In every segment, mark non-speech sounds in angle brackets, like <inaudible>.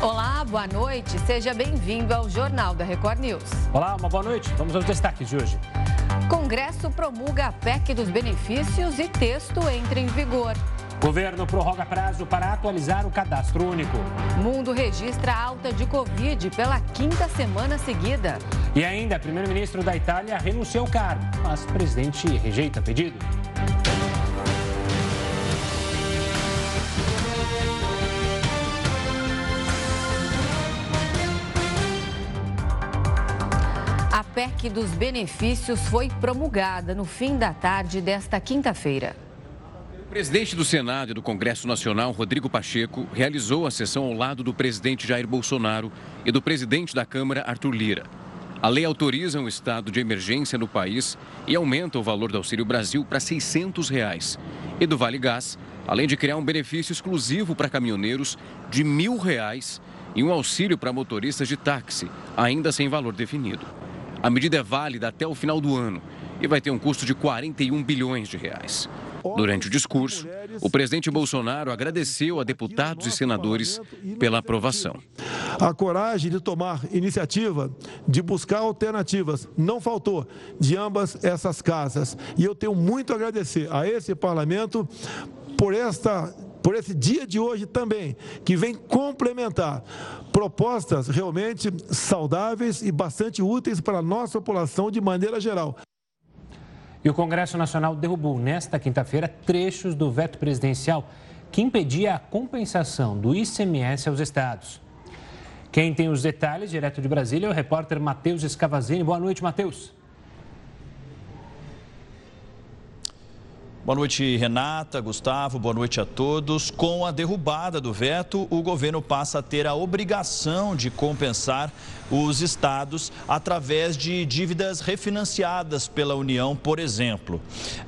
Olá, boa noite. Seja bem-vindo ao Jornal da Record News. Olá, uma boa noite. Vamos aos destaques de hoje. Congresso promulga a PEC dos benefícios e texto entra em vigor. Governo prorroga prazo para atualizar o cadastro único. Mundo registra alta de Covid pela quinta semana seguida. E ainda, primeiro-ministro da Itália renunciou ao cargo, mas o presidente rejeita pedido. PEC dos benefícios foi promulgada no fim da tarde desta quinta-feira. O presidente do Senado e do Congresso Nacional, Rodrigo Pacheco, realizou a sessão ao lado do presidente Jair Bolsonaro e do presidente da Câmara, Arthur Lira. A lei autoriza um estado de emergência no país e aumenta o valor do Auxílio Brasil para 600 reais. E do Vale Gás, além de criar um benefício exclusivo para caminhoneiros de 1.000 reais e um auxílio para motoristas de táxi, ainda sem valor definido. A medida é válida até o final do ano e vai ter um custo de 41 bilhões de reais. Durante o discurso, o presidente Bolsonaro agradeceu a deputados e senadores pela aprovação. A coragem de tomar iniciativa, de buscar alternativas, não faltou de ambas essas casas. E eu tenho muito a agradecer a esse parlamento por esta por esse dia de hoje também, que vem complementar propostas realmente saudáveis e bastante úteis para a nossa população de maneira geral. E o Congresso Nacional derrubou nesta quinta-feira trechos do veto presidencial que impedia a compensação do ICMS aos estados. Quem tem os detalhes direto de Brasília é o repórter Matheus Escavazini. Boa noite, Matheus. Boa noite, Renata, Gustavo, boa noite a todos. Com a derrubada do veto, o governo passa a ter a obrigação de compensar os estados através de dívidas refinanciadas pela União, por exemplo.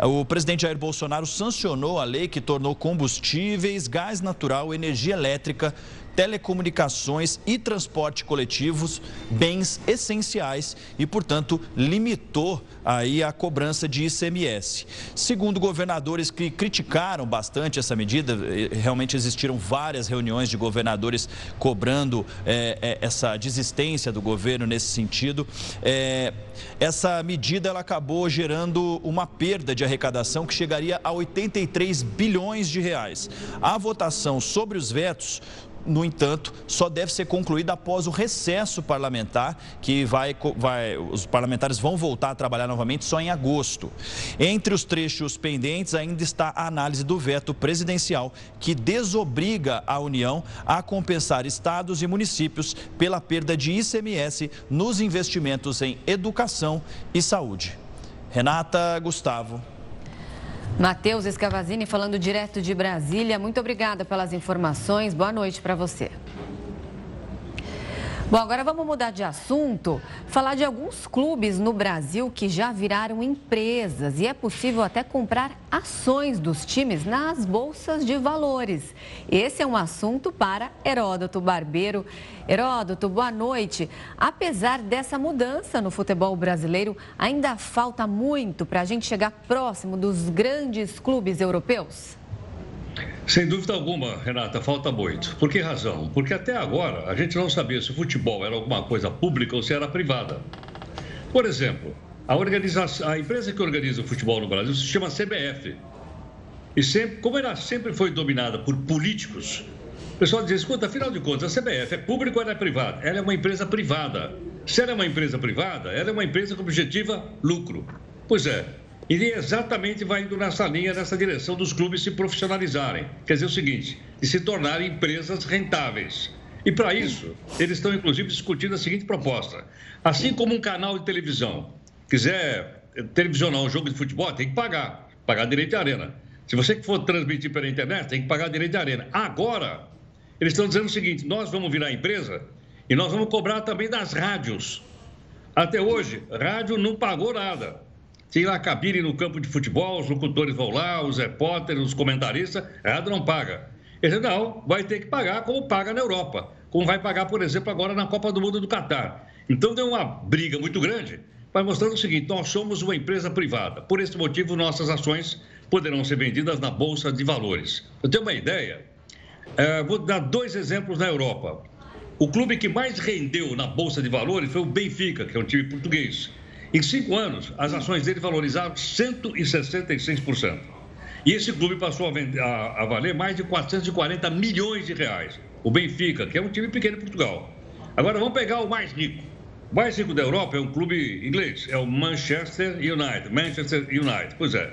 O presidente Jair Bolsonaro sancionou a lei que tornou combustíveis, gás natural, energia elétrica telecomunicações e transporte coletivos bens essenciais e, portanto, limitou aí a cobrança de ICMS. Segundo governadores que criticaram bastante essa medida, eh, realmente existiram várias reuniões de governadores cobrando é, essa desistência do governo nesse sentido. É, essa medida ela acabou gerando uma perda de arrecadação que chegaria a 83 bilhões de reais. A votação sobre os vetos no entanto, só deve ser concluída após o recesso parlamentar, que vai, vai, os parlamentares vão voltar a trabalhar novamente só em agosto. Entre os trechos pendentes ainda está a análise do veto presidencial, que desobriga a União a compensar estados e municípios pela perda de ICMS nos investimentos em educação e saúde. Renata Gustavo. Matheus Escavazini falando direto de Brasília. Muito obrigada pelas informações. Boa noite para você. Bom, agora vamos mudar de assunto, falar de alguns clubes no Brasil que já viraram empresas e é possível até comprar ações dos times nas bolsas de valores. Esse é um assunto para Heródoto Barbeiro. Heródoto, boa noite. Apesar dessa mudança no futebol brasileiro, ainda falta muito para a gente chegar próximo dos grandes clubes europeus? Sem dúvida alguma, Renata, falta muito. Por que razão? Porque até agora a gente não sabia se o futebol era alguma coisa pública ou se era privada. Por exemplo, a, organização, a empresa que organiza o futebol no Brasil se chama CBF. E sempre, como ela sempre foi dominada por políticos, o pessoal dizia, escuta, afinal de contas, a CBF é pública ou ela é privada? Ela é uma empresa privada. Se ela é uma empresa privada, ela é uma empresa com objetiva lucro. Pois é, e exatamente vai indo nessa linha, nessa direção dos clubes se profissionalizarem. Quer dizer o seguinte, de se tornarem empresas rentáveis. E para isso, eles estão inclusive discutindo a seguinte proposta: assim como um canal de televisão quiser televisionar um jogo de futebol, tem que pagar, pagar direito de arena. Se você for transmitir pela internet, tem que pagar direito de arena. Agora, eles estão dizendo o seguinte: nós vamos virar empresa e nós vamos cobrar também das rádios. Até hoje, rádio não pagou nada. Tem lá cabine no campo de futebol, os locutores vão lá, os repórteres, os comentaristas, a não paga. Ele não, vai ter que pagar como paga na Europa, como vai pagar, por exemplo, agora na Copa do Mundo do Catar. Então deu uma briga muito grande, mas mostrando o seguinte: nós somos uma empresa privada. Por esse motivo, nossas ações poderão ser vendidas na Bolsa de Valores. Eu tenho uma ideia, é, vou dar dois exemplos na Europa. o clube que mais rendeu na Bolsa de Valores foi o Benfica, que é um time português. Em cinco anos, as ações dele valorizaram 166%. E esse clube passou a, vender, a, a, valer mais de 440 milhões de reais. O Benfica, que é um time pequeno em Portugal. Agora vamos pegar o mais rico. O mais rico da Europa é um clube inglês, é o Manchester United. Manchester United, pois é.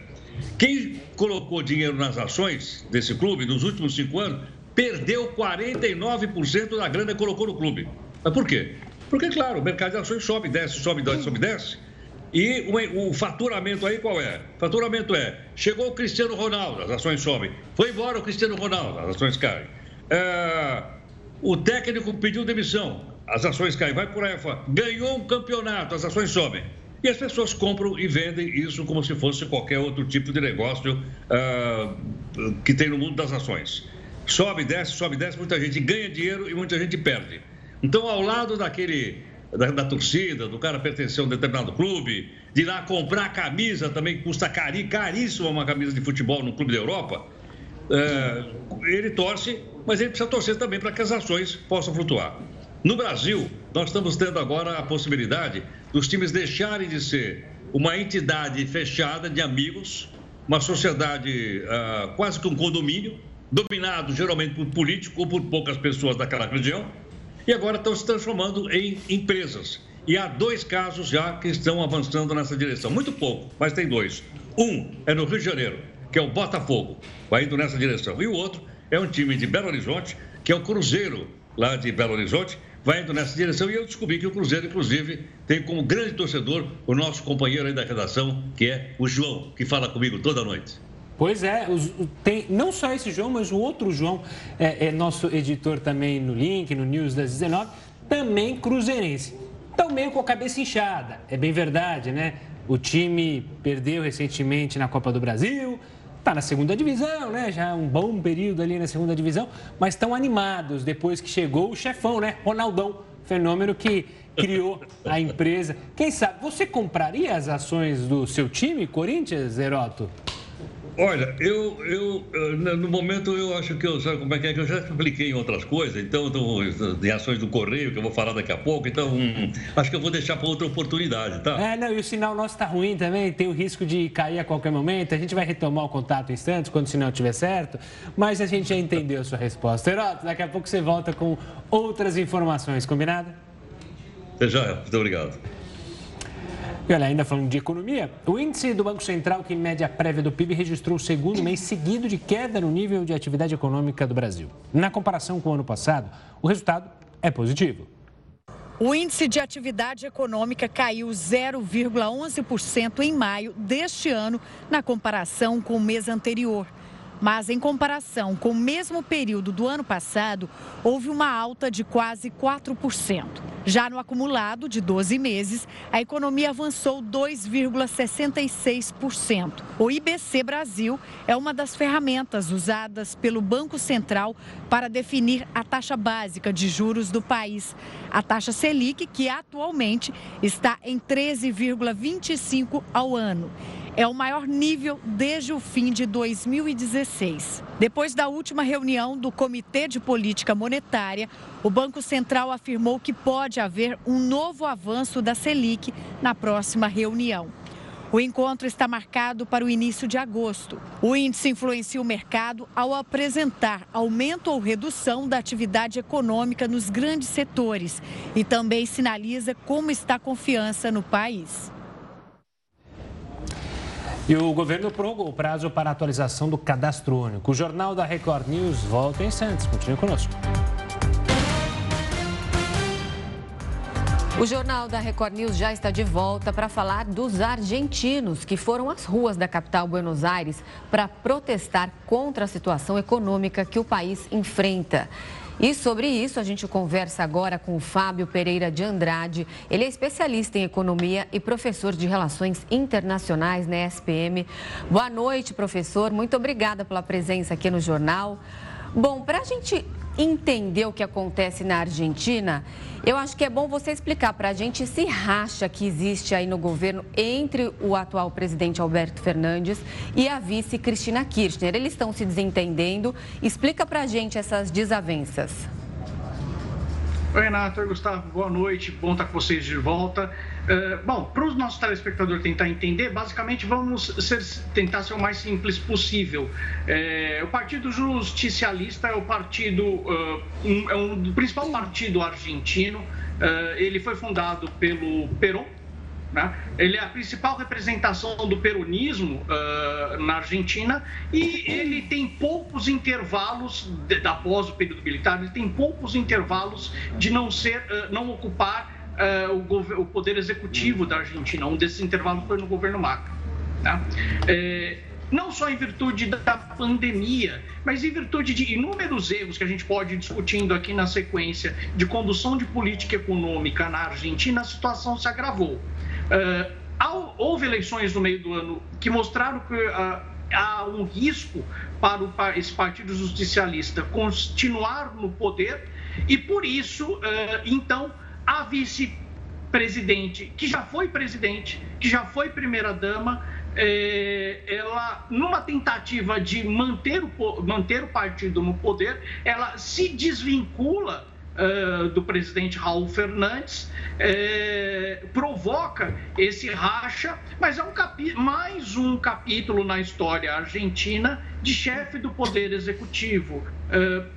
Quem colocou dinheiro nas ações desse clube nos últimos cinco anos perdeu 49% da grana que colocou no clube. Mas por quê? Porque, claro, o mercado de ações sobe, desce, sobe, desce, sobe, desce. E o, o, faturamento aí qual é? Faturamento é: chegou o Cristiano Ronaldo, as ações sobem. Foi embora o Cristiano Ronaldo, as ações caem. É, o técnico pediu demissão, as ações caem. Vai por aí, ganhou um campeonato, as ações sobem. E as pessoas compram e vendem isso como se fosse qualquer outro tipo de negócio uh, que tem no mundo das ações. Sobe, desce, sobe, desce, muita gente ganha dinheiro e muita gente perde. Então, ao lado daquele da, da, torcida, do cara pertencer a um determinado clube, de ir lá comprar camisa também, que custa cari, caríssimo uma camisa de futebol no clube da Europa, é, ele torce, mas ele precisa torcer também para que as ações possam flutuar. No Brasil, nós estamos tendo agora a possibilidade dos times deixarem de ser uma entidade fechada de amigos, uma sociedade uh, quase que um condomínio, dominado geralmente por político ou por poucas pessoas daquela região, e agora estão se transformando em empresas. E há dois casos já que estão avançando nessa direção. Muito pouco, mas tem dois. Um é no Rio de Janeiro, que é o Botafogo, vai indo nessa direção. E o outro é um time de Belo Horizonte, que é o Cruzeiro, lá de Belo Horizonte, vai indo nessa direção. E eu descobri que o Cruzeiro, inclusive, tem como grande torcedor o nosso companheiro aí da redação, que é o João, que fala comigo toda noite. Pois é, os, tem não só esse João, mas o outro João, é, é, nosso editor também no link, no News das 19, também cruzeirense. Então, meio com a cabeça inchada, é bem verdade, né? O time perdeu recentemente na Copa do Brasil, está na segunda divisão, né? Já um bom período ali na segunda divisão, mas estão animados depois que chegou o chefão, né? Ronaldão, fenômeno que criou a empresa. Quem sabe, você compraria as ações do seu time, Corinthians, Heroto? Olha, eu, eu, no momento eu acho que eu, sabe como é que é? Que eu já expliquei em outras coisas, então, em ações do Correio, que eu vou falar daqui a pouco, então hum, acho que eu vou deixar para outra oportunidade, tá? É, não, e o sinal nosso está ruim também, tem o risco de cair a qualquer momento, a gente vai retomar o contato em instantes, quando o sinal estiver certo, mas a gente já entendeu a sua resposta. Heroto, daqui a pouco você volta com outras informações, combinado? Já, muito obrigado. E olha, ainda falando de economia, o índice do Banco Central, que mede a prévia do PIB, registrou o segundo mês seguido de queda no nível de atividade econômica do Brasil. Na comparação com o ano passado, o resultado é positivo. O índice de atividade econômica caiu 0,11% em maio deste ano, na comparação com o mês anterior. Mas, em comparação com o mesmo período do ano passado, houve uma alta de quase 4%. Já no acumulado de 12 meses, a economia avançou 2,66%. O IBC Brasil é uma das ferramentas usadas pelo Banco Central para definir a taxa básica de juros do país. A taxa Selic, que atualmente está em 13,25 ao ano é o maior nível desde o fim de 2016. Depois da última reunião do Comitê de Política Monetária, o Banco Central afirmou que pode haver um novo avanço da Selic na próxima reunião. O encontro está marcado para o início de agosto. O índice influencia o mercado ao apresentar aumento ou redução da atividade econômica nos grandes setores e também sinaliza como está a confiança no país. E o governo prorrogou o prazo para atualização do cadastro único. O Jornal da Record News volta em Santos. Continue conosco. O Jornal da Record News já está de volta para falar dos argentinos que foram às ruas da capital Buenos Aires para protestar contra a situação econômica que o país enfrenta. E sobre isso, a gente conversa agora com o Fábio Pereira de Andrade. Ele é especialista em economia e professor de relações internacionais na SPM. Boa noite, professor. Muito obrigada pela presença aqui no jornal. Bom, para a gente entender o que acontece na Argentina, eu acho que é bom você explicar para a gente esse racha que existe aí no governo entre o atual presidente Alberto Fernandes e a vice Cristina Kirchner. Eles estão se desentendendo. Explica para a gente essas desavenças. Oi, Renato, oi, Gustavo, boa noite, bom estar com vocês de volta. Uh, bom, para os nossos telespectadores tentar entender, basicamente vamos ser, tentar ser o mais simples possível. É, o Partido Justicialista é o partido, uh, um, é um, o principal partido argentino. Uh, ele foi fundado pelo Perón, né? Ele é a principal representação do peronismo na Argentina e ele tem poucos intervalos, de, após o período militar, ele tem poucos intervalos de não ser, não ocupar uh, o, o, poder executivo da Argentina. Um desses intervalos foi no governo Macri. Né? É, não só em virtude da pandemia, mas em virtude de inúmeros erros que a gente pode ir discutindo aqui na sequência de condução de política econômica na Argentina, a situação se agravou. Uh, houve eleições no meio do ano que mostraram que há um risco para o, esse partido justicialista continuar no poder e por isso, então, a vice-presidente, que já foi presidente, que já foi primeira-dama, eh, ela, numa tentativa de manter o, manter o partido no poder, ela se desvincula uh, do presidente Raul Fernandes, é, provoca esse racha, mas é um mais um capítulo na história argentina de chefe do poder executivo. Uh,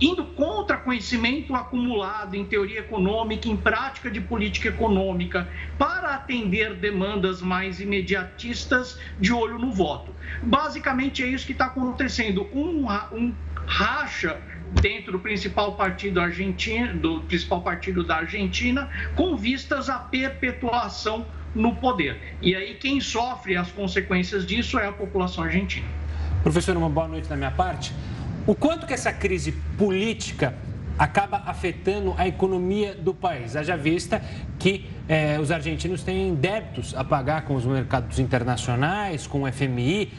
indo contra conhecimento acumulado em teoria econômica, em prática de política econômica, para atender demandas mais imediatistas de olho no voto. Basicamente é isso que está acontecendo: um, um racha dentro do principal partido argentino, do principal partido da Argentina, com vistas à perpetuação no poder. E aí quem sofre as consequências disso é a população argentina. Professor, uma boa noite da minha parte. O quanto que essa crise política acaba afetando a economia do país. Haja vista que eh, os argentinos têm débitos a pagar com os mercados internacionais, com o FMI.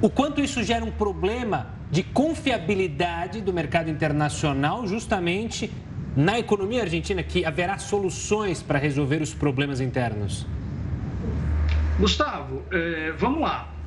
O quanto isso gera um problema de confiabilidade do mercado internacional, justamente na economia argentina, que haverá soluções para resolver os problemas internos? Gustavo, eh, vamos lá.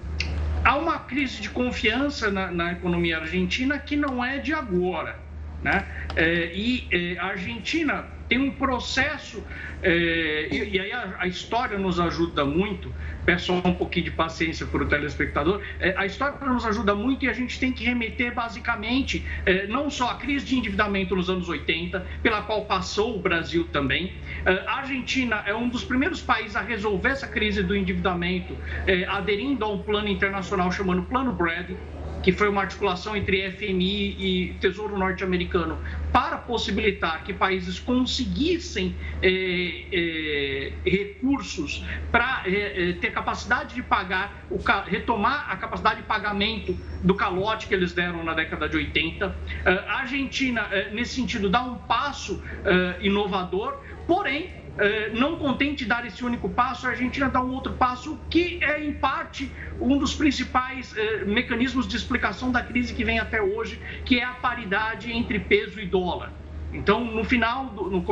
Há uma crise de confiança na, na, economia argentina que não é de agora. Né? Eh, e eh, a Argentina tem um processo, é, e, e, aí a, a, história nos ajuda muito, peço um pouquinho de paciência para o telespectador, é, a história nos ajuda muito e a gente tem que remeter basicamente é, não só a crise de endividamento nos anos 80, pela qual passou o Brasil também. a Argentina é um dos primeiros países a resolver essa crise do endividamento, aderindo a um plano internacional chamado Plano Brad, que foi uma articulação entre FMI e Tesouro Norte-Americano, para possibilitar que países conseguissem eh, eh, recursos para eh, ter capacidade de pagar, o, retomar a capacidade de pagamento do calote que eles deram na década de 80. a Argentina, nesse sentido, dá um passo inovador, porém é, não contente dar esse único passo, a Argentina dá um outro passo que é, em parte, um dos principais é, mecanismos de explicação da crise que vem até hoje, que é a paridade entre peso e dólar. Então, no final, no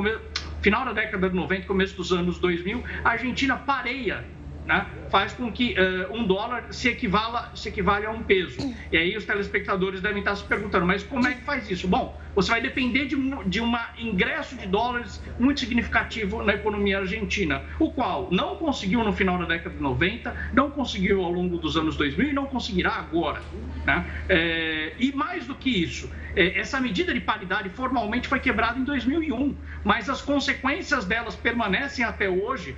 final da década de 90, começo dos anos 2000, a Argentina pareia né, faz com que uh, um dólar se, equivala, se equivale a um peso. E aí os telespectadores devem estar se perguntando, mas como é que faz isso? Bom, você vai depender de um de uma ingresso de dólares muito significativo na economia argentina, o qual não conseguiu no final da década de 90, não conseguiu ao longo dos anos 2000 e não conseguirá agora. Né? É, e mais do que isso, é, essa medida de paridade formalmente foi quebrada em 2001, mas as consequências delas permanecem até hoje,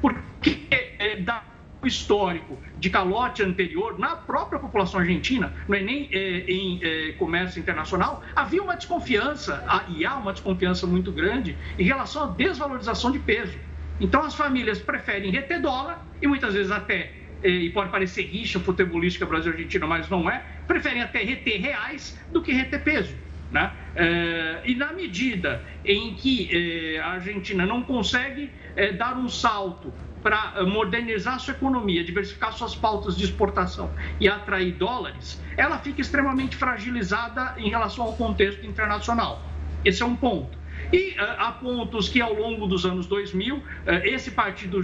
porque é, da histórico de calote anterior na própria população argentina, não é nem é, em é, comércio internacional, havia uma desconfiança, e há uma desconfiança muito grande em relação à desvalorização de peso. Então as famílias preferem reter dólar e muitas vezes até, é, e pode parecer rixa futebolística Brasil-Argentina, mas não é, preferem até reter reais do que reter peso. Né? É, e na medida em que é, a Argentina não consegue dar um salto para eh, modernizar sua economia, diversificar suas pautas de exportação e atrair dólares, ela fica extremamente fragilizada em relação ao contexto internacional. Esse é um ponto. E há pontos que, ao longo dos anos 2000, esse partido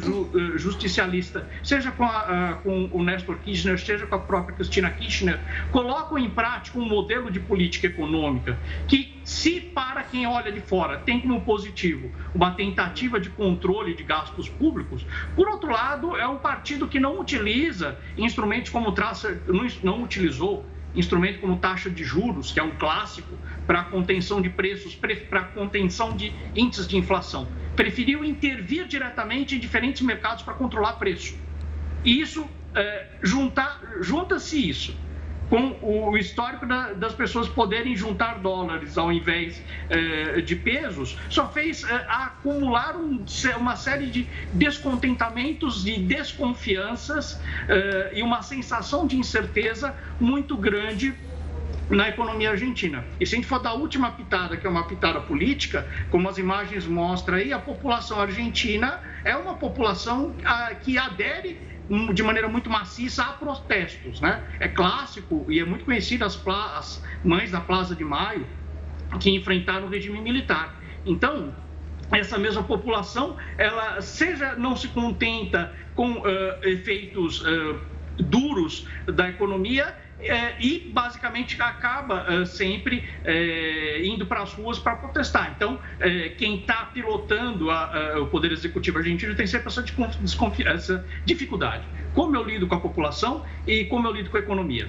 justicialista, seja com, a, com o Néstor Kirchner, seja com a própria Cristina Kirchner, colocam em prática um modelo de política econômica que, se para quem olha de fora tem como positivo uma tentativa de controle de gastos públicos, por outro lado, é um partido que não utiliza instrumentos como traça, não utilizou instrumento como taxa de juros, que é um clássico para contenção de preços, para contenção de índices de inflação. Preferiu intervir diretamente em diferentes mercados para controlar preço. E isso, é, junta-se isso com o histórico da, das pessoas poderem juntar dólares ao invés eh, de pesos, só fez eh, acumular um, uma série de descontentamentos e desconfianças eh, e uma sensação de incerteza muito grande na economia argentina. E se a gente for da última pitada, que é uma pitada política, como as imagens mostram aí, a população argentina é uma população ah, que adere de maneira muito maciça a protestos. Né? É clássico e é muito conhecido as, as mães da Plaza de Maio que enfrentaram o regime militar. Então, essa mesma população, ela seja não se contenta com uh, efeitos uh, duros da economia, é, e basicamente acaba é, sempre é, indo para as ruas para protestar. Então, é, quem está pilotando a, a, o Poder Executivo argentino tem sempre essa, essa dificuldade. Como eu lido com a população e como eu lido com a economia.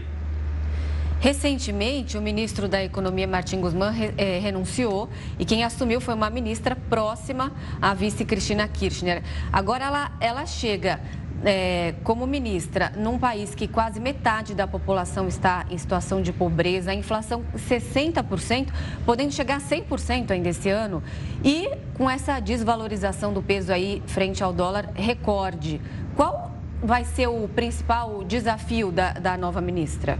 Recentemente, o ministro da Economia, Martin Guzmán, renunciou e quem assumiu foi uma ministra próxima à vice Cristina Kirchner. Agora ela, ela chega é, como ministra, num país que quase metade da população está em situação de pobreza, a inflação 60%, podendo chegar a 100% ainda esse ano, e com essa desvalorização do peso aí frente ao dólar recorde, qual vai ser o principal desafio da, da nova ministra?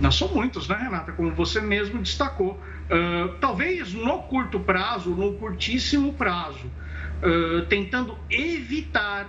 Não são muitos, né, Renata? Como você mesmo destacou. Uh, talvez no curto prazo, no curtíssimo prazo, uh, tentando evitar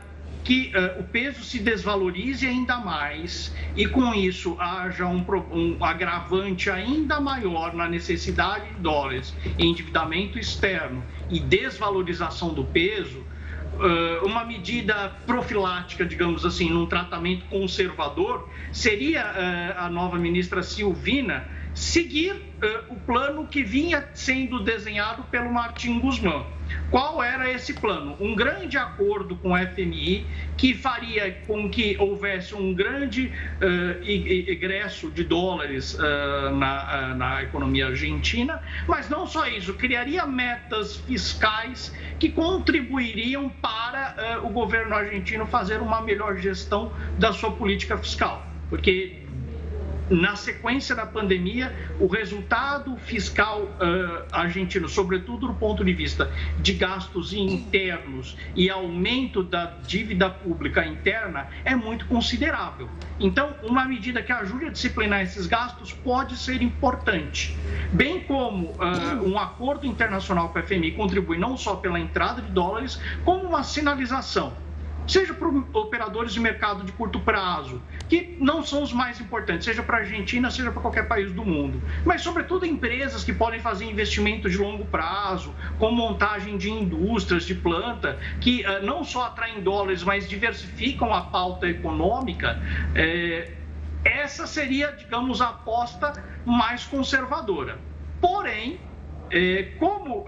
que uh, o peso se desvalorize ainda mais e com isso haja um, um, agravante ainda maior na necessidade de dólares, endividamento externo e desvalorização do peso, uh, uma medida profilática, digamos assim, num tratamento conservador, seria uh, a nova ministra Silvina seguir uh, o plano que vinha sendo desenhado pelo Martin Guzmán. Qual era esse plano? Um grande acordo com o FMI que faria com que houvesse um grande uh, egresso de dólares uh, na, na economia argentina, mas não só isso, criaria metas fiscais que contribuiriam para o governo argentino fazer uma melhor gestão da sua política fiscal. Porque na sequência da pandemia, o resultado fiscal uh, argentino, sobretudo do ponto de vista de gastos internos e aumento da dívida pública interna, é muito considerável. Então, uma medida que ajude a disciplinar esses gastos pode ser importante. Bem como uh, um acordo internacional com a FMI contribui não só pela entrada de dólares, como uma sinalização seja para operadores de mercado de curto prazo, que não são os mais importantes, seja para a Argentina, seja para qualquer país do mundo, mas sobretudo empresas que podem fazer investimento de longo prazo, com montagem de indústrias, de planta, que uh, não só atraem dólares, mas diversificam a pauta econômica. É, essa seria, digamos, a aposta mais conservadora. Porém, é, como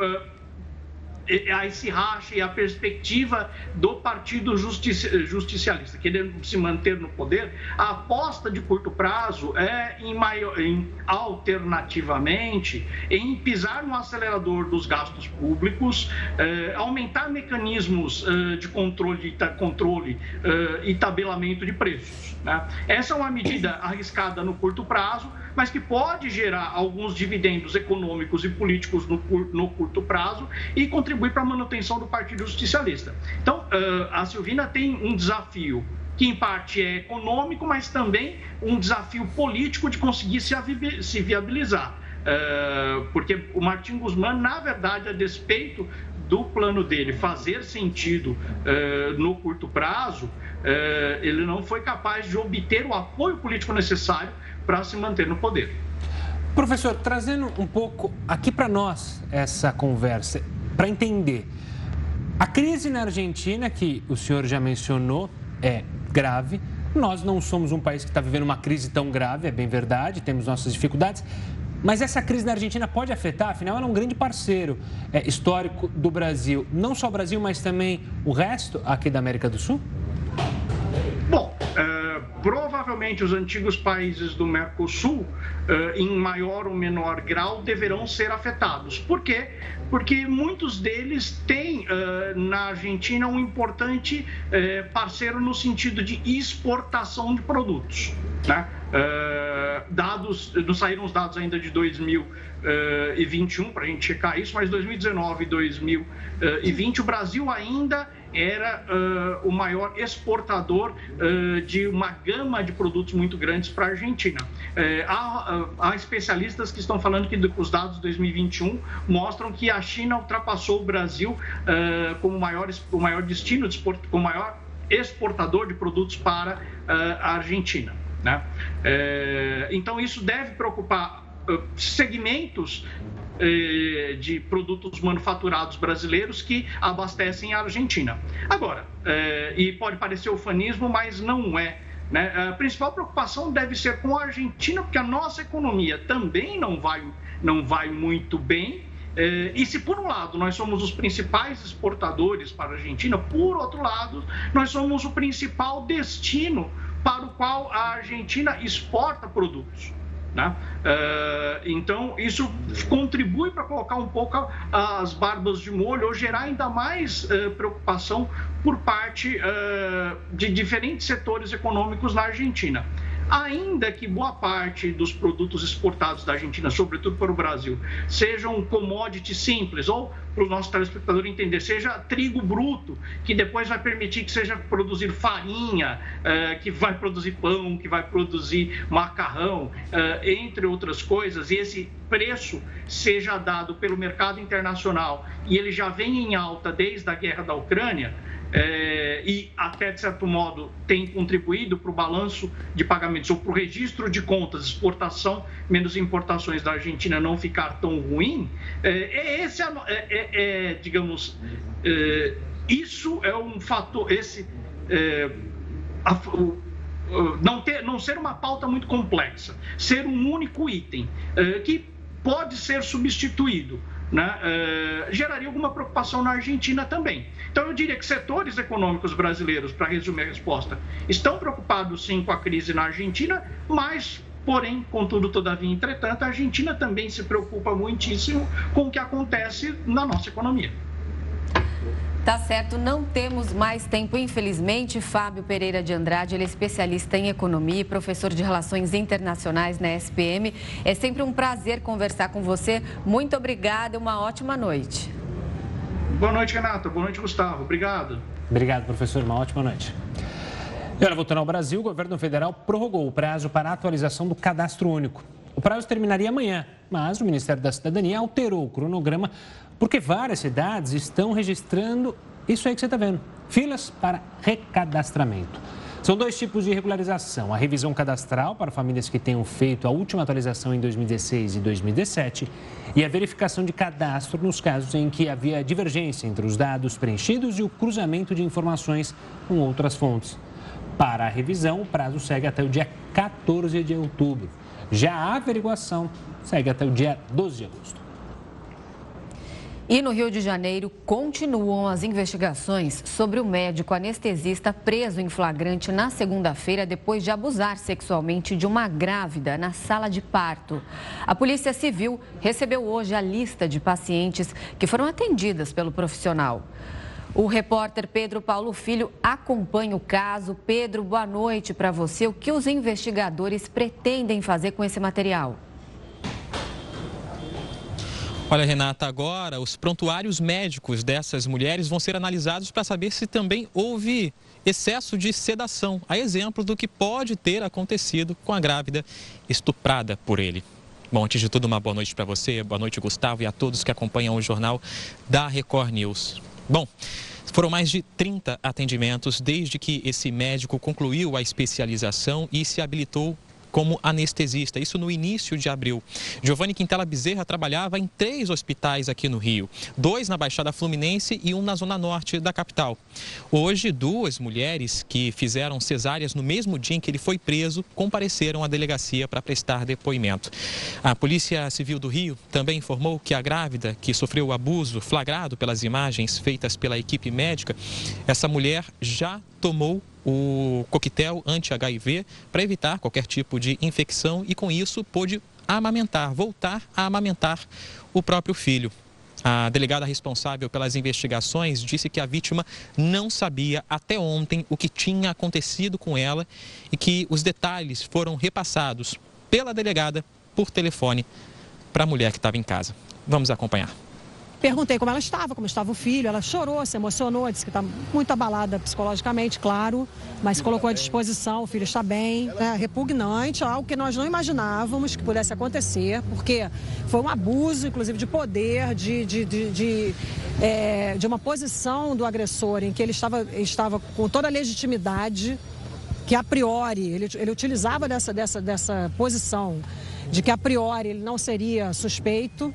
a esse racha e a perspectiva do Partido Justici Justicialista, querendo se manter no poder, a aposta de curto prazo é, em, maior, em alternativamente, em pisar no acelerador dos gastos públicos, eh, aumentar mecanismos eh, de controle, controle eh, e tabelamento de preços. Né? Essa é uma medida arriscada no curto prazo, mas que pode gerar alguns dividendos econômicos e políticos no, no curto prazo e contribuir para a manutenção do Partido Justicialista. Então, a Silvina tem um desafio que em parte é econômico, mas também um desafio político de conseguir se viabilizar. porque o Martin Guzmán, na verdade, a despeito do plano dele fazer sentido no curto prazo, ele não foi capaz de obter o apoio político necessário para se manter no poder. Professor, trazendo um pouco aqui para nós essa conversa, para entender. A crise na Argentina, que o senhor já mencionou, é grave. Nós não somos um país que está vivendo uma crise tão grave, é bem verdade, temos nossas dificuldades. Mas essa crise na Argentina pode afetar, afinal, ela é um grande parceiro é, histórico do Brasil. Não só o Brasil, mas também o resto aqui da América do Sul? Provavelmente os antigos países do Mercosul, é, em maior ou menor grau, deverão ser afetados. Por quê? Porque muitos deles têm é, na Argentina um importante é, parceiro no sentido de exportação de produtos. Né? Dados, não saíram os dados ainda de 2021 para a gente checar isso, mas 2019 e 2020 o Brasil ainda era uh, o maior exportador uh, de uma gama de produtos muito grandes para a Argentina. Há, há, especialistas que estão falando que os dados de 2021 mostram que a China ultrapassou o Brasil como maior, o maior destino, de export, como maior exportador de produtos para a Argentina. Né? É, então, isso deve preocupar uh, segmentos uh, de produtos manufaturados brasileiros que abastecem a Argentina. Agora, uh, e pode parecer ufanismo, mas não é. Né? A principal preocupação deve ser com a Argentina, porque a nossa economia também não vai, não vai muito bem. É, e se por um lado nós somos os principais exportadores para a Argentina, por outro lado, nós somos o principal destino para o qual a Argentina exporta produtos. Né? Uh, então, isso contribui para colocar um pouco as barbas de molho ou gerar ainda mais uh, preocupação por parte uh, de diferentes setores econômicos na Argentina ainda que boa parte dos produtos exportados da Argentina, sobretudo para o Brasil, sejam commodities simples, ou para o nosso telespectador entender, seja trigo bruto, que depois vai permitir que seja produzir farinha, eh, que vai produzir pão, que vai produzir macarrão, eh, entre outras coisas, e esse preço seja dado pelo mercado internacional e ele já vem em alta desde a guerra da Ucrânia é, e até de certo modo tem contribuído para o balanço de pagamentos ou para o registro de contas, exportação menos importações da Argentina não ficar tão ruim, é, é esse é, é, é digamos, é, isso é um fator, esse é, a, o, não, ter, não ser uma pauta muito complexa, ser um único item que pode ser substituído né, uh, geraria alguma preocupação na Argentina também. Então, eu diria que setores econômicos brasileiros, para resumir a resposta, estão preocupados sim com a crise na Argentina, mas Porém, contudo, todavia, entretanto, a Argentina também se preocupa muitíssimo com o que acontece na nossa economia. Tá certo, não temos mais tempo, infelizmente. Fábio Pereira de Andrade, ele é especialista em economia e professor de relações internacionais na SPM. É sempre um prazer conversar com você. Muito obrigada e uma ótima noite. Boa noite, Renata. Boa noite, Gustavo. Obrigado. Obrigado, professor. Uma ótima noite. E agora, voltando ao Brasil, o governo federal prorrogou o prazo para a atualização do cadastro único. O prazo terminaria amanhã, mas o Ministério da Cidadania alterou o cronograma porque várias cidades estão registrando isso aí que você está vendo: filas para recadastramento. São dois tipos de regularização: a revisão cadastral para famílias que tenham feito a última atualização em 2016 e 2017 e a verificação de cadastro nos casos em que havia divergência entre os dados preenchidos e o cruzamento de informações com outras fontes. Para a revisão, o prazo segue até o dia 14 de outubro. Já a averiguação segue até o dia 12 de agosto. E no Rio de Janeiro, continuam as investigações sobre o médico anestesista preso em flagrante na segunda-feira depois de abusar sexualmente de uma grávida na sala de parto. A Polícia Civil recebeu hoje a lista de pacientes que foram atendidas pelo profissional. O repórter Pedro Paulo Filho acompanha o caso. Pedro, boa noite para você. O que os investigadores pretendem fazer com esse material? Olha, Renata, agora os prontuários médicos dessas mulheres vão ser analisados para saber se também houve excesso de sedação, a exemplo do que pode ter acontecido com a grávida estuprada por ele. Bom, antes de tudo, uma boa noite para você, boa noite, Gustavo, e a todos que acompanham o jornal da Record News. Bom, foram mais de 30 atendimentos desde que esse médico concluiu a especialização e se habilitou como anestesista, isso no início de abril. Giovanni Quintela Bezerra trabalhava em três hospitais aqui no Rio, dois na Baixada Fluminense e um na zona norte da capital. Hoje, duas mulheres que fizeram cesáreas no mesmo dia em que ele foi preso compareceram à delegacia para prestar depoimento. A Polícia Civil do Rio também informou que a grávida que sofreu o abuso flagrado pelas imagens feitas pela equipe médica, essa mulher já tomou o coquetel anti-HIV para evitar qualquer tipo de infecção e, com isso, pôde amamentar, voltar a amamentar o próprio filho. A delegada responsável pelas investigações disse que a vítima não sabia até ontem o que tinha acontecido com ela e que os detalhes foram repassados pela delegada por telefone para a mulher que estava em casa. Vamos acompanhar. Perguntei como ela estava, como estava o filho. Ela chorou, se emocionou, disse que está muito abalada psicologicamente, claro, mas colocou à disposição. O filho está bem. É repugnante, algo que nós não imaginávamos que pudesse acontecer, porque foi um abuso, inclusive, de poder, de, de, de, de, é, de uma posição do agressor em que ele estava, estava com toda a legitimidade, que a priori ele, ele utilizava dessa, dessa, dessa posição de que a priori ele não seria suspeito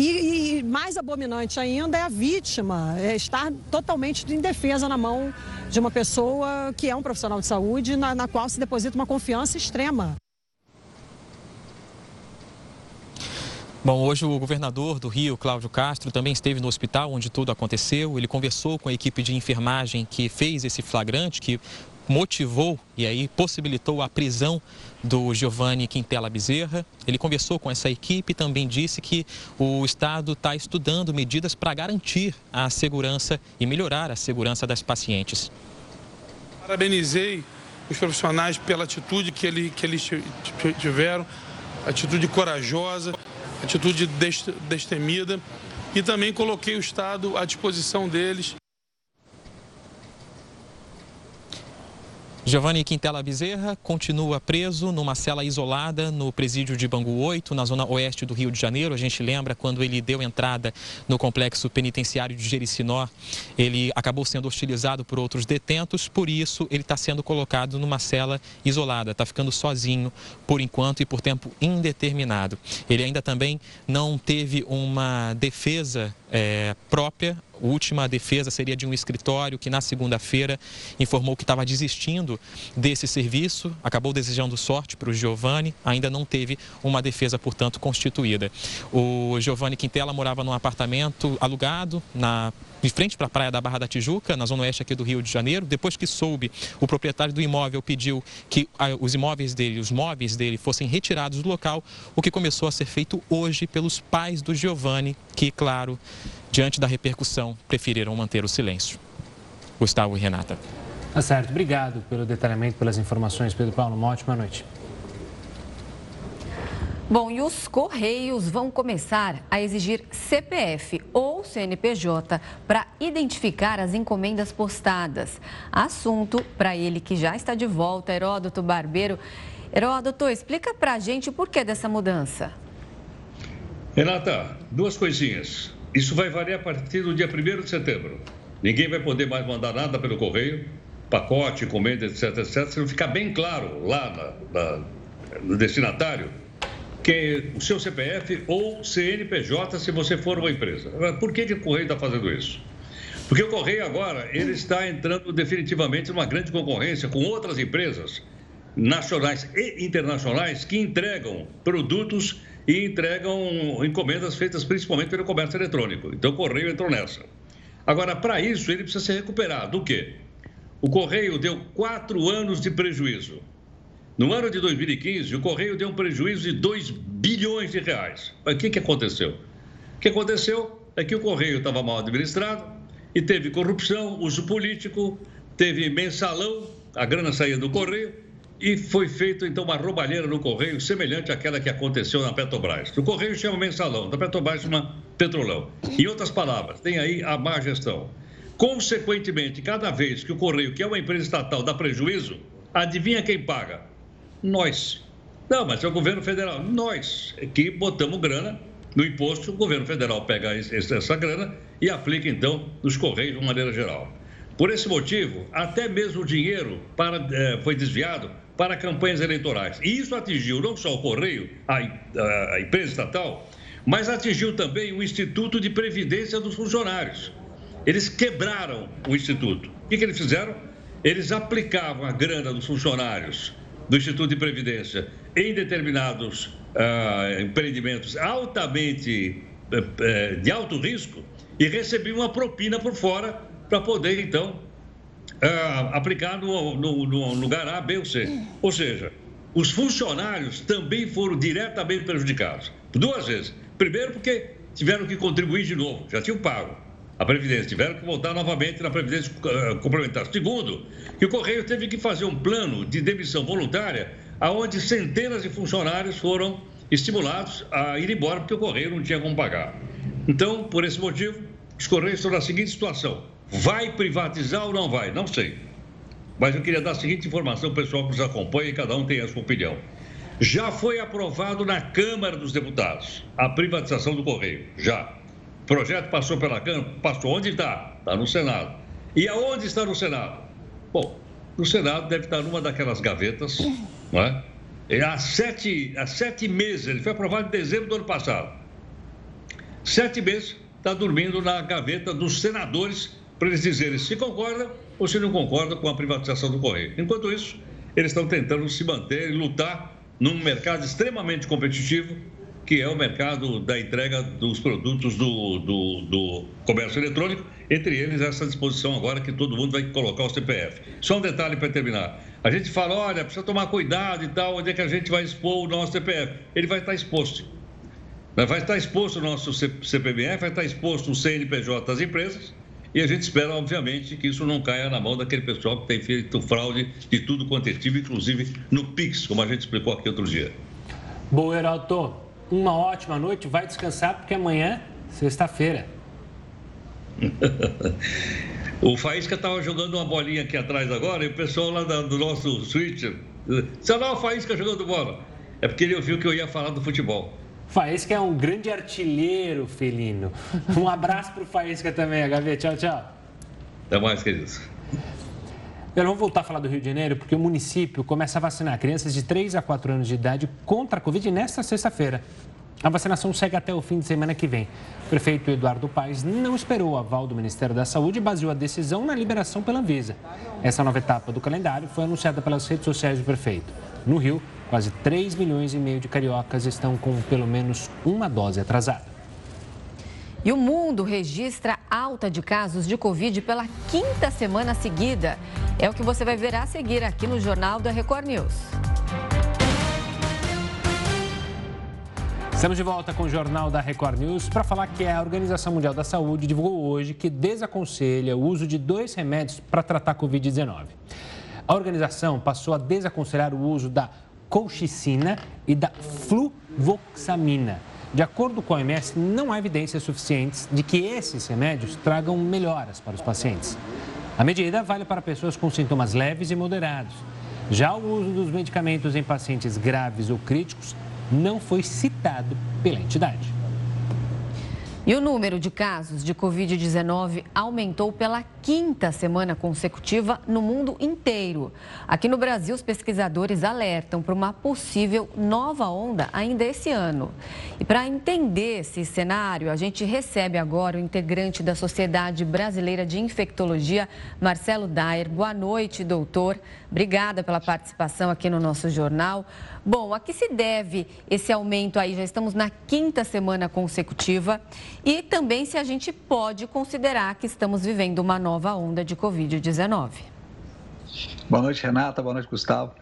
e, e, mais abominante ainda é a vítima é estar totalmente indefesa na mão de uma pessoa que é um profissional de saúde, na, na qual se deposita uma confiança extrema. Bom, hoje o governador do Rio, Cláudio Castro, também esteve no hospital onde tudo aconteceu. Ele conversou com a equipe de enfermagem que fez esse flagrante, que motivou e aí possibilitou a prisão do Giovanni Quintela Bezerra. Ele conversou com essa equipe e também disse que o Estado está estudando medidas para garantir a segurança e melhorar a segurança das pacientes. Parabenizei os profissionais pela atitude que, ele, que eles tiveram, atitude corajosa, atitude destemida e também coloquei o Estado à disposição deles. Giovanni Quintela Bezerra continua preso numa cela isolada no presídio de Bangu 8, na zona oeste do Rio de Janeiro. A gente lembra quando ele deu entrada no complexo penitenciário de Jericinó, ele acabou sendo hostilizado por outros detentos, por isso ele está sendo colocado numa cela isolada, está ficando sozinho por enquanto e por tempo indeterminado. Ele ainda também não teve uma defesa é, própria. Última defesa seria de um escritório que, na segunda-feira, informou que estava desistindo desse serviço, acabou desejando sorte para o Giovanni, ainda não teve uma defesa, portanto, constituída. O Giovanni Quintela morava num apartamento alugado na de frente para a praia da Barra da Tijuca, na zona oeste aqui do Rio de Janeiro. Depois que soube, o proprietário do imóvel pediu que os imóveis dele, os móveis dele, fossem retirados do local, o que começou a ser feito hoje pelos pais do Giovanni, que, claro, diante da repercussão, preferiram manter o silêncio. Gustavo e Renata. Tá certo. Obrigado pelo detalhamento, pelas informações, Pedro Paulo. Uma ótima noite. Bom, e os Correios vão começar a exigir CPF ou CNPJ para identificar as encomendas postadas. Assunto para ele que já está de volta, Heródoto Barbeiro. Heródoto, explica para a gente o porquê dessa mudança. Renata, duas coisinhas. Isso vai variar a partir do dia 1 de setembro. Ninguém vai poder mais mandar nada pelo correio, pacote, encomenda, etc, etc. Se não ficar bem claro lá na, na, no destinatário que o seu CPF ou CNPJ se você for uma empresa. Por que, que o Correio está fazendo isso? Porque o Correio agora ele está entrando definitivamente numa grande concorrência com outras empresas nacionais e internacionais que entregam produtos e entregam encomendas feitas principalmente pelo comércio eletrônico. Então o Correio entrou nessa. Agora, para isso, ele precisa se recuperar. Do quê? O Correio deu quatro anos de prejuízo. No ano de 2015, o Correio deu um prejuízo de 2 bilhões de reais. Mas o que, que aconteceu? O que aconteceu é que o Correio estava mal administrado e teve corrupção, uso político, teve mensalão, a grana saía do Correio e foi feito então uma roubalheira no Correio semelhante àquela que aconteceu na Petrobras. O Correio chama mensalão, da Petrobras chama petrolão. Em outras palavras, tem aí a má gestão. Consequentemente, cada vez que o Correio, que é uma empresa estatal, dá prejuízo, adivinha quem paga? Nós. Não, mas é o governo federal. Nós que botamos grana no imposto, o governo federal pega essa grana e aplica então nos Correios de uma maneira geral. Por esse motivo, até mesmo o dinheiro para, eh, foi desviado para campanhas eleitorais. E isso atingiu não só o Correio, a, a, a empresa estatal, mas atingiu também o Instituto de Previdência dos Funcionários. Eles quebraram o Instituto. O que, que eles fizeram? Eles aplicavam a grana dos funcionários do Instituto de Previdência em determinados uh, empreendimentos altamente uh, de alto risco e recebiam uma propina por fora para poder, então, uh, aplicar no, no, no lugar A, B ou C. Ou seja, os funcionários também foram diretamente prejudicados. Duas vezes. Primeiro, porque tiveram que contribuir de novo, já tinham pago a Previdência, tiveram que voltar novamente na Previdência complementar. Segundo, que o Correio teve que fazer um plano de demissão voluntária, aonde centenas de funcionários foram estimulados a ir embora porque o Correio não tinha como pagar. Então, por esse motivo, os Correios estão na seguinte situação: vai privatizar ou não vai? Não sei. Mas eu queria dar a seguinte informação, pessoal que nos acompanha e cada um tem a sua opinião. Já foi aprovado na Câmara dos Deputados a privatização do Correio. Já. Projeto passou pela Câmara, passou. Onde está? Está no Senado. E aonde está no Senado? Bom, no Senado deve estar numa daquelas gavetas, <laughs> não é? E há sete, há sete meses, ele foi aprovado em dezembro do ano passado. Sete meses está dormindo na gaveta dos senadores para eles dizerem se concordam ou se não concordam com a privatização do Correio. Enquanto isso, eles estão tentando se manter e lutar num mercado extremamente competitivo, que é o mercado da entrega dos produtos do, do, do comércio eletrônico, entre eles essa disposição agora que todo mundo vai colocar o CPF. Só um detalhe para terminar. A gente fala, olha, precisa tomar cuidado e tal, onde é que a gente vai expor o nosso CPF? Ele vai estar exposto. Vai estar exposto o nosso CPMF, vai estar exposto o CNPJ das empresas, e a gente espera, obviamente, que isso não caia na mão daquele pessoal que tem feito fraude de tudo quanto é tipo, inclusive no PIX, como a gente explicou aqui outro dia. Bom, Heraldo, uma ótima noite. Vai descansar, porque amanhã, sexta-feira. <laughs> o Faísca estava jogando uma bolinha aqui atrás agora, e o pessoal lá do nosso switcher. Você não, o Faísca jogando bola. É porque ele ouviu que eu ia falar do futebol. Faísca é um grande artilheiro felino. Um abraço para o Faísca também, HV. Tchau, tchau. Até mais, queridos. Eu vamos voltar a falar do Rio de Janeiro, porque o município começa a vacinar crianças de 3 a 4 anos de idade contra a Covid nesta sexta-feira. A vacinação segue até o fim de semana que vem. O prefeito Eduardo Paes não esperou o aval do Ministério da Saúde e baseou a decisão na liberação pela Anvisa. Essa nova etapa do calendário foi anunciada pelas redes sociais do prefeito. No Rio, Quase 3 milhões e meio de cariocas estão com pelo menos uma dose atrasada. E o mundo registra alta de casos de Covid pela quinta semana seguida. É o que você vai ver a seguir aqui no Jornal da Record News. Estamos de volta com o Jornal da Record News para falar que a Organização Mundial da Saúde divulgou hoje que desaconselha o uso de dois remédios para tratar a Covid-19. A organização passou a desaconselhar o uso da colchicina e da fluvoxamina. De acordo com a OMS, não há evidências suficientes de que esses remédios tragam melhoras para os pacientes. A medida vale para pessoas com sintomas leves e moderados. Já o uso dos medicamentos em pacientes graves ou críticos não foi citado pela entidade. E o número de casos de Covid-19 aumentou pela quinta semana consecutiva no mundo inteiro. Aqui no Brasil, os pesquisadores alertam para uma possível nova onda ainda esse ano. E para entender esse cenário, a gente recebe agora o integrante da Sociedade Brasileira de Infectologia, Marcelo Dayer. Boa noite, doutor. Obrigada pela participação aqui no nosso jornal. Bom, a que se deve esse aumento aí? Já estamos na quinta semana consecutiva e também se a gente pode considerar que estamos vivendo uma nova onda de Covid-19. Boa noite, Renata. Boa noite, Gustavo.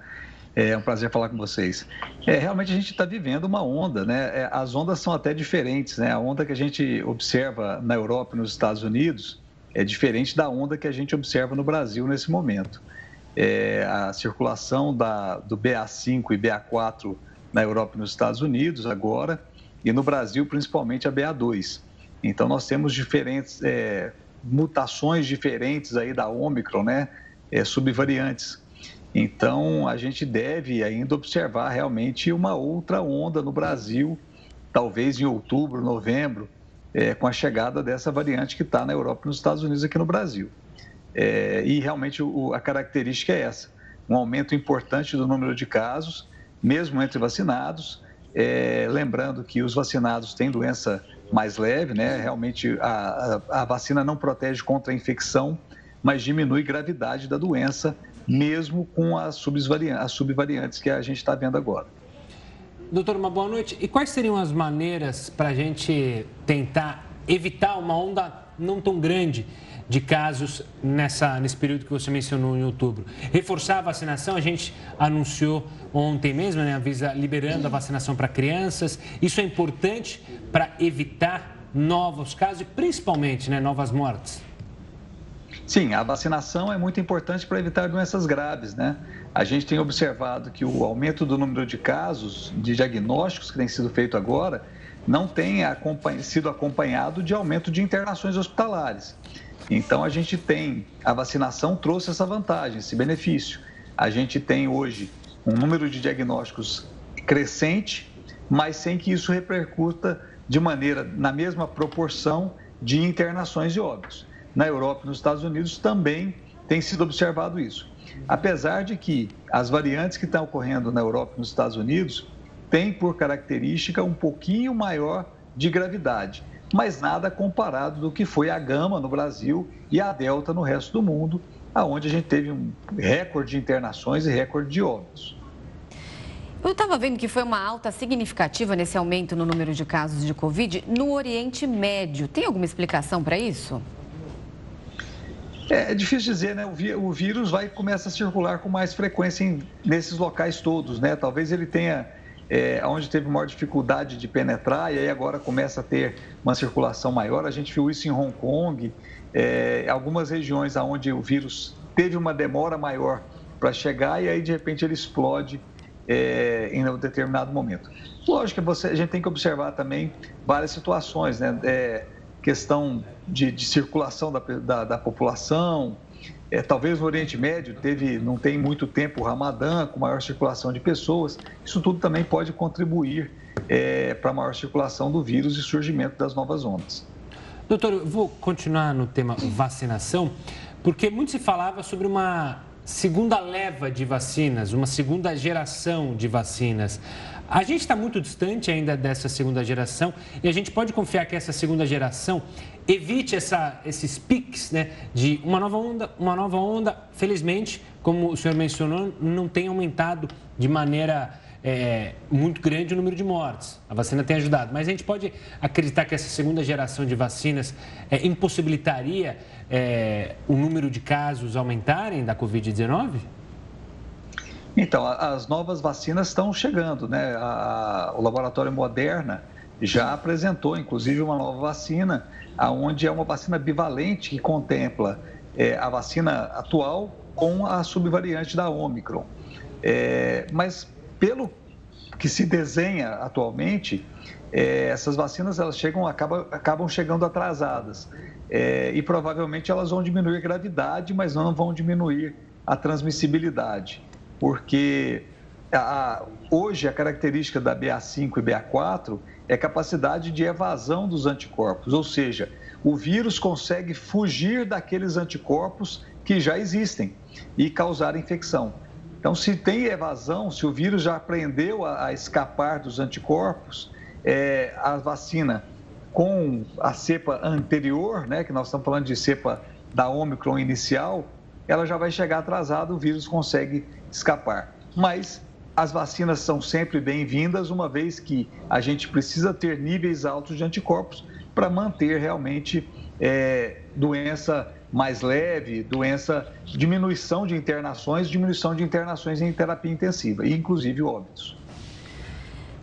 É um prazer falar com vocês. É, realmente a gente está vivendo uma onda, né? É, as ondas são até diferentes, né? A onda que a gente observa na Europa e nos Estados Unidos é diferente da onda que a gente observa no Brasil nesse momento é, a circulação da, do BA5 e BA4 na Europa e nos Estados Unidos agora, e no Brasil, principalmente a BA2. Então, nós temos diferentes é, mutações diferentes aí da Ômicron, né? É, subvariantes. Então, a gente deve ainda observar realmente uma outra onda no Brasil, talvez em outubro, novembro, é, com a chegada dessa variante que está na Europa e nos Estados Unidos aqui no Brasil. É, e realmente o, a característica é essa. um aumento importante do número de casos, mesmo entre vacinados. É, lembrando que os vacinados têm doença mais leve, né? Realmente a, a, a vacina não protege contra a infecção, mas diminui gravidade da doença, mesmo com as as subvariantes que a gente está vendo agora. Doutor, uma boa noite. E quais seriam as maneiras para a gente tentar evitar uma onda não tão grande de casos nessa, nesse período que você mencionou em outubro? Reforçar a vacinação, a gente anunciou ontem mesmo, né, avisa liberando a vacinação para crianças. Isso é importante para evitar novos casos e principalmente né, novas mortes? Sim, a vacinação é muito importante para evitar doenças graves, né? A gente tem observado que o aumento do número de casos, de diagnósticos que tem sido feito agora, não tem acompanha, sido acompanhado de aumento de internações hospitalares. Então, a gente tem, a vacinação trouxe essa vantagem, esse benefício. A gente tem hoje um número de diagnósticos crescente, mas sem que isso repercuta de maneira, na mesma proporção de internações e óbitos na Europa e nos Estados Unidos também tem sido observado isso. Apesar de que as variantes que estão ocorrendo na Europa e nos Estados Unidos têm por característica um pouquinho maior de gravidade, mas nada comparado do que foi a gama no Brasil e a delta no resto do mundo, aonde a gente teve um recorde de internações e recorde de óbitos. Eu estava vendo que foi uma alta significativa nesse aumento no número de casos de Covid no Oriente Médio. Tem alguma explicação para isso? É, é difícil dizer, né? O, vírus vai começar a circular com mais frequência em, nesses locais todos, né? Talvez ele tenha, é, onde teve maior dificuldade de penetrar, e aí agora começa a ter uma circulação maior. A gente viu isso em Hong Kong, é, algumas regiões onde o vírus teve uma demora maior para chegar, e aí de repente ele explode é, em um determinado momento. Lógico que você, a gente tem que observar também várias situações, né? É, questão de, de circulação da, da, da população. É, talvez no Oriente Médio teve, não tem muito tempo o Ramadã, com maior circulação de pessoas. Isso tudo também pode contribuir é, para a maior circulação do vírus e surgimento das novas ondas. Doutor, eu vou continuar no tema vacinação, porque muito se falava sobre uma segunda leva de vacinas, uma segunda geração de vacinas. A gente está muito distante ainda dessa segunda geração e a gente pode confiar que essa segunda geração evite essa, esses piques né, de uma nova onda, uma nova onda. Felizmente, como o senhor mencionou, não tem aumentado de maneira é, muito grande o número de mortes. A vacina tem ajudado, mas a gente pode acreditar que essa segunda geração de vacinas é, impossibilitaria é, o número de casos aumentarem da Covid-19? Então, as novas vacinas estão chegando, né? A, o laboratório Moderna já apresentou, inclusive, uma nova vacina, onde é uma vacina bivalente que contempla é, a vacina atual com a subvariante da Omicron. É, mas, pelo que se desenha atualmente, é, essas vacinas elas chegam, acabam, acabam chegando atrasadas. É, e provavelmente elas vão diminuir a gravidade, mas não vão diminuir a transmissibilidade porque a, hoje a característica da BA5 e BA4 é a capacidade de evasão dos anticorpos, ou seja, o vírus consegue fugir daqueles anticorpos que já existem e causar infecção. Então, se tem evasão, se o vírus já aprendeu a, escapar dos anticorpos, é, a vacina com a cepa anterior, né, que nós estamos falando de cepa da Omicron inicial, ela já vai chegar atrasada, o vírus consegue escapar. Mas as vacinas são sempre bem-vindas, uma vez que a gente precisa ter níveis altos de anticorpos para manter realmente é, doença mais leve, doença, diminuição de internações, diminuição de internações em terapia intensiva, e inclusive óbitos.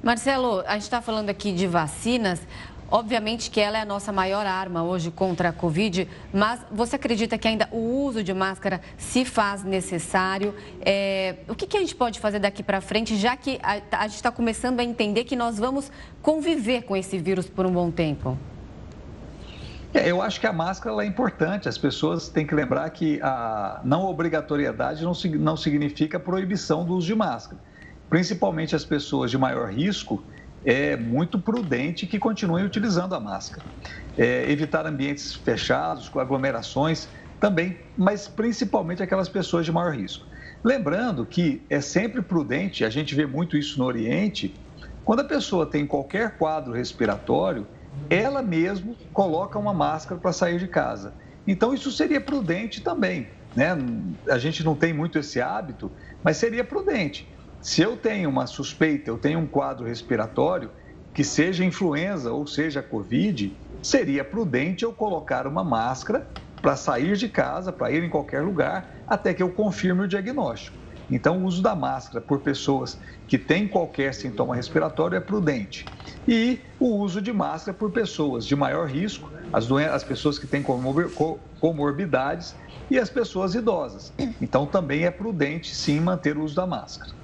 Marcelo, a gente está falando aqui de vacinas. Obviamente que ela é a nossa maior arma hoje contra a Covid, mas você acredita que ainda o uso de máscara se faz necessário? É, o que, que, a gente pode fazer daqui para frente, já que a, a gente está começando a entender que nós vamos conviver com esse vírus por um bom tempo? É, eu acho que a máscara é importante. As pessoas têm que lembrar que a não obrigatoriedade não, não significa proibição do uso de máscara. Principalmente as pessoas de maior risco, é muito prudente que continuem utilizando a máscara. É, evitar ambientes fechados, com aglomerações também, mas principalmente aquelas pessoas de maior risco. Lembrando que é sempre prudente, a gente vê muito isso no Oriente, quando a pessoa tem qualquer quadro respiratório, ela mesmo coloca uma máscara para sair de casa. Então, isso seria prudente também. Né? A gente não tem muito esse hábito, mas seria prudente. Se eu tenho uma suspeita, eu tenho um quadro respiratório, que seja influenza ou seja Covid, seria prudente eu colocar uma máscara para sair de casa, para ir em qualquer lugar, até que eu confirme o diagnóstico. Então, o uso da máscara por pessoas que têm qualquer sintoma respiratório é prudente. E o uso de máscara por pessoas de maior risco, as, as pessoas que têm comorbidades e as pessoas idosas. Então, também é prudente, sim, manter o uso da máscara.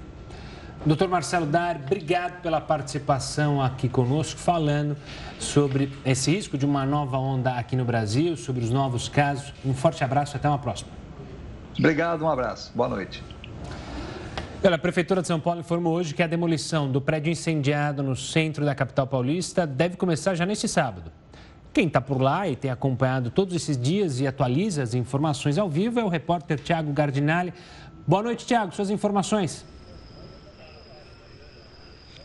Doutor Marcelo Dar, obrigado pela participação aqui conosco, falando sobre esse risco de uma nova onda aqui no Brasil, sobre os novos casos. Um forte abraço e até uma próxima. Obrigado, um abraço. Boa noite. a Prefeitura de São Paulo informou hoje que a demolição do prédio incendiado no centro da capital paulista deve começar já neste sábado. Quem está por lá e tem acompanhado todos esses dias e atualiza as informações ao vivo é o repórter Tiago Gardinali. Boa noite, Tiago. Suas informações.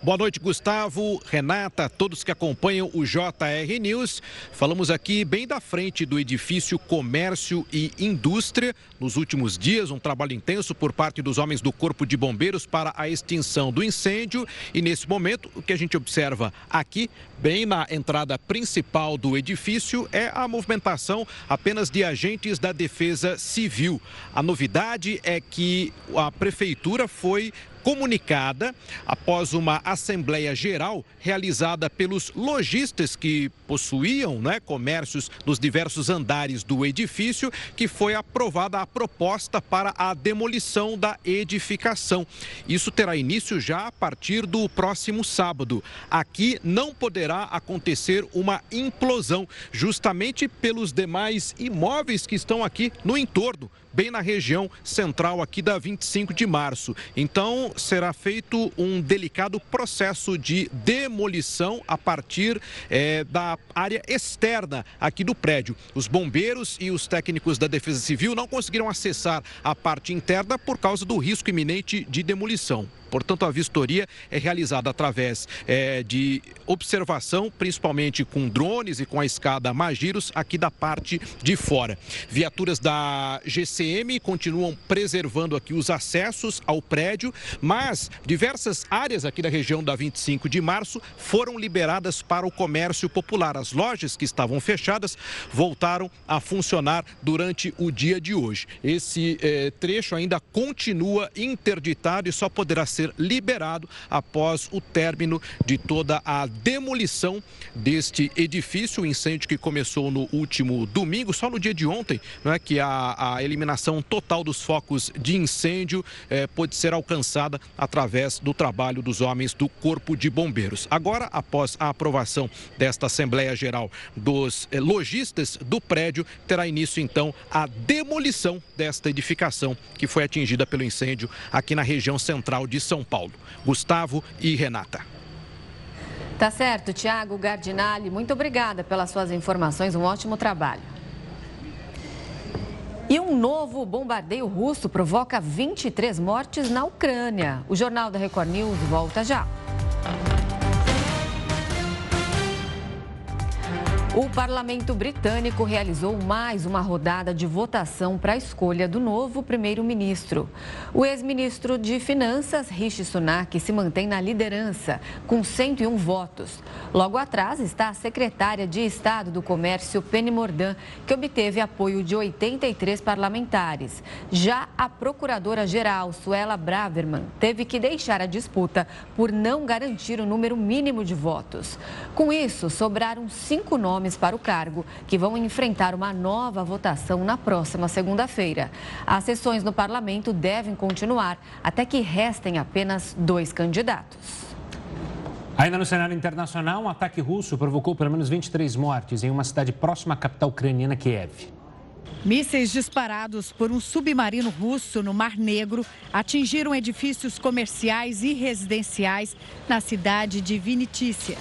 Boa noite, Gustavo, Renata, todos que acompanham o JR News. Falamos aqui bem da frente do edifício Comércio e Indústria. Nos últimos dias, um trabalho intenso por parte dos homens do Corpo de Bombeiros para a extinção do incêndio. E nesse momento, o que a gente observa aqui, bem na entrada principal do edifício, é a movimentação apenas de agentes da Defesa Civil. A novidade é que a prefeitura foi comunicada após uma assembleia geral realizada pelos lojistas que possuíam né, comércios nos diversos andares do edifício, que foi aprovada a proposta para a demolição da edificação. Isso terá início já a partir do próximo sábado. Aqui não poderá acontecer uma implosão, justamente pelos demais imóveis que estão aqui no entorno bem na região central aqui da 25 de março. Então, será feito um delicado processo de demolição a partir é, da área externa aqui do prédio. Os bombeiros e os técnicos da Defesa Civil não conseguiram acessar a parte interna por causa do risco iminente de demolição. Portanto, a vistoria é realizada através é, de observação, principalmente com drones e com a escada Magiros, aqui da parte de fora. Viaturas da GCM continuam preservando aqui os acessos ao prédio, mas diversas áreas aqui da região da 25 de março foram liberadas para o comércio popular. As lojas que estavam fechadas voltaram a funcionar durante o dia de hoje. Esse é, trecho ainda continua interditado e só poderá ser ser liberado após o término de toda a demolição deste edifício, o incêndio que começou no último domingo, só no dia de ontem, não é que a, a eliminação total dos focos de incêndio eh, pode ser alcançada através do trabalho dos homens do Corpo de Bombeiros. Agora, após a aprovação desta Assembleia Geral dos eh, lojistas do prédio, terá início então a demolição desta edificação que foi atingida pelo incêndio aqui na região central de São Paulo. Gustavo e Renata. Tá certo, Tiago Gardinali, muito obrigada pelas suas informações, um ótimo trabalho. E um novo bombardeio russo provoca 23 mortes na Ucrânia. O Jornal da Record News volta já. O parlamento britânico realizou mais uma rodada de votação para a escolha do novo primeiro-ministro. O ex-ministro de Finanças, Rishi Sunak, se mantém na liderança, com 101 votos. Logo atrás está a secretária de Estado do Comércio, Penny Mordaunt, que obteve apoio de 83 parlamentares. Já a procuradora-geral, Suela Braverman, teve que deixar a disputa por não garantir o número mínimo de votos. Com isso, sobraram cinco nomes nomes para o cargo, que vão enfrentar uma nova votação na próxima segunda-feira. As sessões no parlamento devem continuar até que restem apenas dois candidatos. Ainda no cenário internacional, um ataque russo provocou pelo menos 23 mortes em uma cidade próxima à capital ucraniana, Kiev. Mísseis disparados por um submarino russo no Mar Negro atingiram edifícios comerciais e residenciais na cidade de Vinitícia.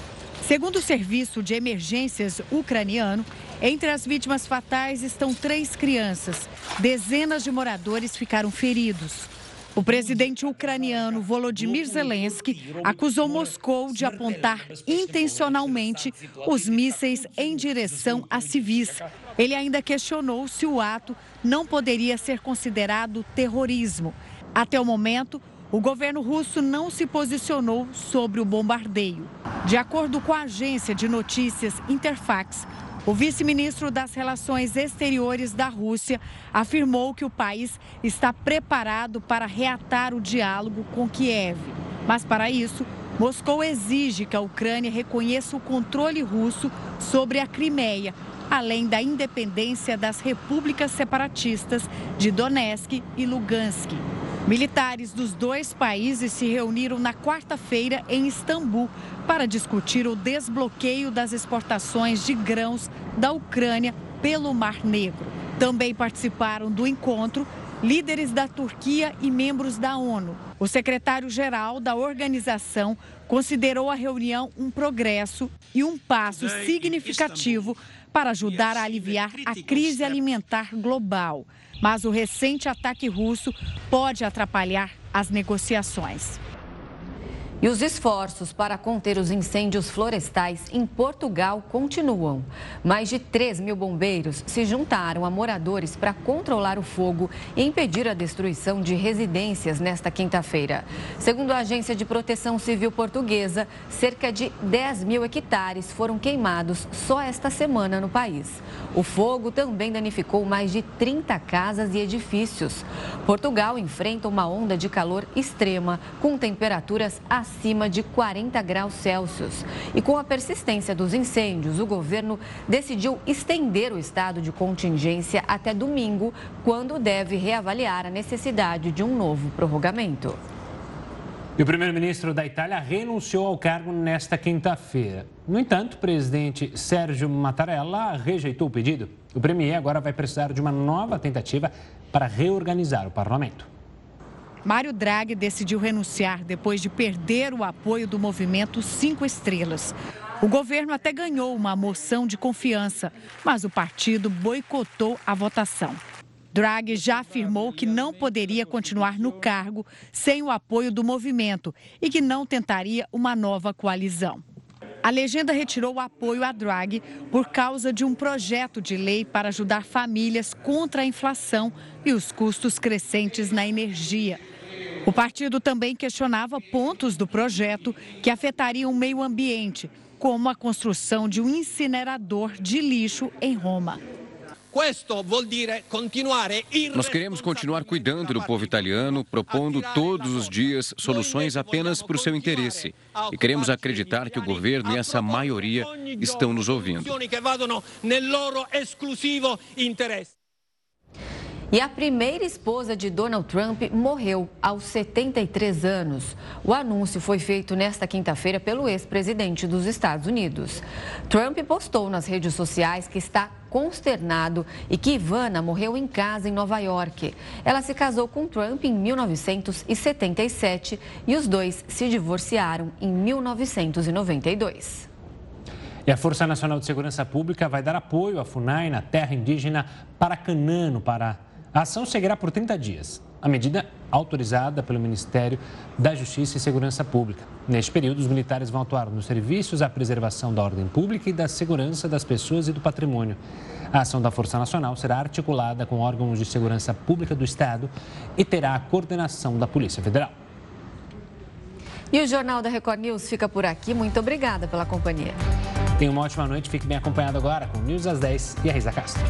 Segundo o Serviço de Emergências ucraniano, entre as vítimas fatais estão três crianças. Dezenas de moradores ficaram feridos. O presidente ucraniano Volodymyr Zelensky acusou Moscou de apontar intencionalmente os mísseis em direção a civis. Ele ainda questionou se o ato não poderia ser considerado terrorismo. Até o momento, o governo russo não se posicionou sobre o bombardeio. De acordo com a agência de notícias Interfax, o vice-ministro das Relações Exteriores da Rússia afirmou que o país está preparado para reatar o diálogo com Kiev. Mas, para isso, Moscou exige que a Ucrânia reconheça o controle russo sobre a Crimeia, além da independência das repúblicas separatistas de Donetsk e Lugansk. Militares dos dois países se reuniram na quarta-feira em Istambul para discutir o desbloqueio das exportações de grãos da Ucrânia pelo Mar Negro. Também participaram do encontro líderes da Turquia e membros da ONU. O secretário-geral da organização considerou a reunião um progresso e um passo significativo para ajudar a aliviar a crise alimentar global. Mas o recente ataque russo pode atrapalhar as negociações. E os esforços para conter os incêndios florestais em Portugal continuam. Mais de 3 mil bombeiros se juntaram a moradores para controlar o fogo e impedir a destruição de residências nesta quinta-feira. Segundo a Agência de Proteção Civil Portuguesa, cerca de 10 mil hectares foram queimados só esta semana no país. O fogo também danificou mais de 30 casas e edifícios. Portugal enfrenta uma onda de calor extrema, com temperaturas acima acima de 40 graus Celsius. E com a persistência dos incêndios, o governo decidiu estender o estado de contingência até domingo, quando deve reavaliar a necessidade de um novo prorrogamento. E o primeiro-ministro da Itália renunciou ao cargo nesta quinta-feira. No entanto, o presidente Sérgio Mattarella rejeitou o pedido. O premier agora vai precisar de uma nova tentativa para reorganizar o parlamento. Mário Draghi decidiu renunciar depois de perder o apoio do movimento Cinco Estrelas. O governo até ganhou uma moção de confiança, mas o partido boicotou a votação. Draghi já afirmou que não poderia continuar no cargo sem o apoio do movimento e que não tentaria uma nova coalizão. A legenda retirou o apoio a Draghi por causa de um projeto de lei para ajudar famílias contra a inflação e os custos crescentes na energia. O partido também questionava pontos do projeto que afetariam o meio ambiente, como a construção de um incinerador de lixo em Roma. Nós queremos continuar cuidando do povo italiano, propondo todos os dias soluções apenas por seu interesse. E queremos acreditar que o governo e essa maioria estão nos ouvindo. E a primeira esposa de Donald Trump morreu aos 73 anos. O anúncio foi feito nesta quinta-feira pelo ex-presidente dos Estados Unidos. Trump postou nas redes sociais que está consternado e que Ivana morreu em casa em Nova York. Ela se casou com Trump em 1977 e os dois se divorciaram em 1992. E a Força Nacional de Segurança Pública vai dar apoio à FUNAI na terra indígena Paracanano para a ação seguirá por 30 dias. A medida autorizada pelo Ministério da Justiça e Segurança Pública. Neste período, os militares vão atuar nos serviços à preservação da ordem pública e da segurança das pessoas e do patrimônio. A ação da Força Nacional será articulada com órgãos de segurança pública do Estado e terá a coordenação da Polícia Federal. E o Jornal da Record News fica por aqui. Muito obrigada pela companhia. Tenha uma ótima noite. Fique bem acompanhado agora com News às 10 e a Risa Castro.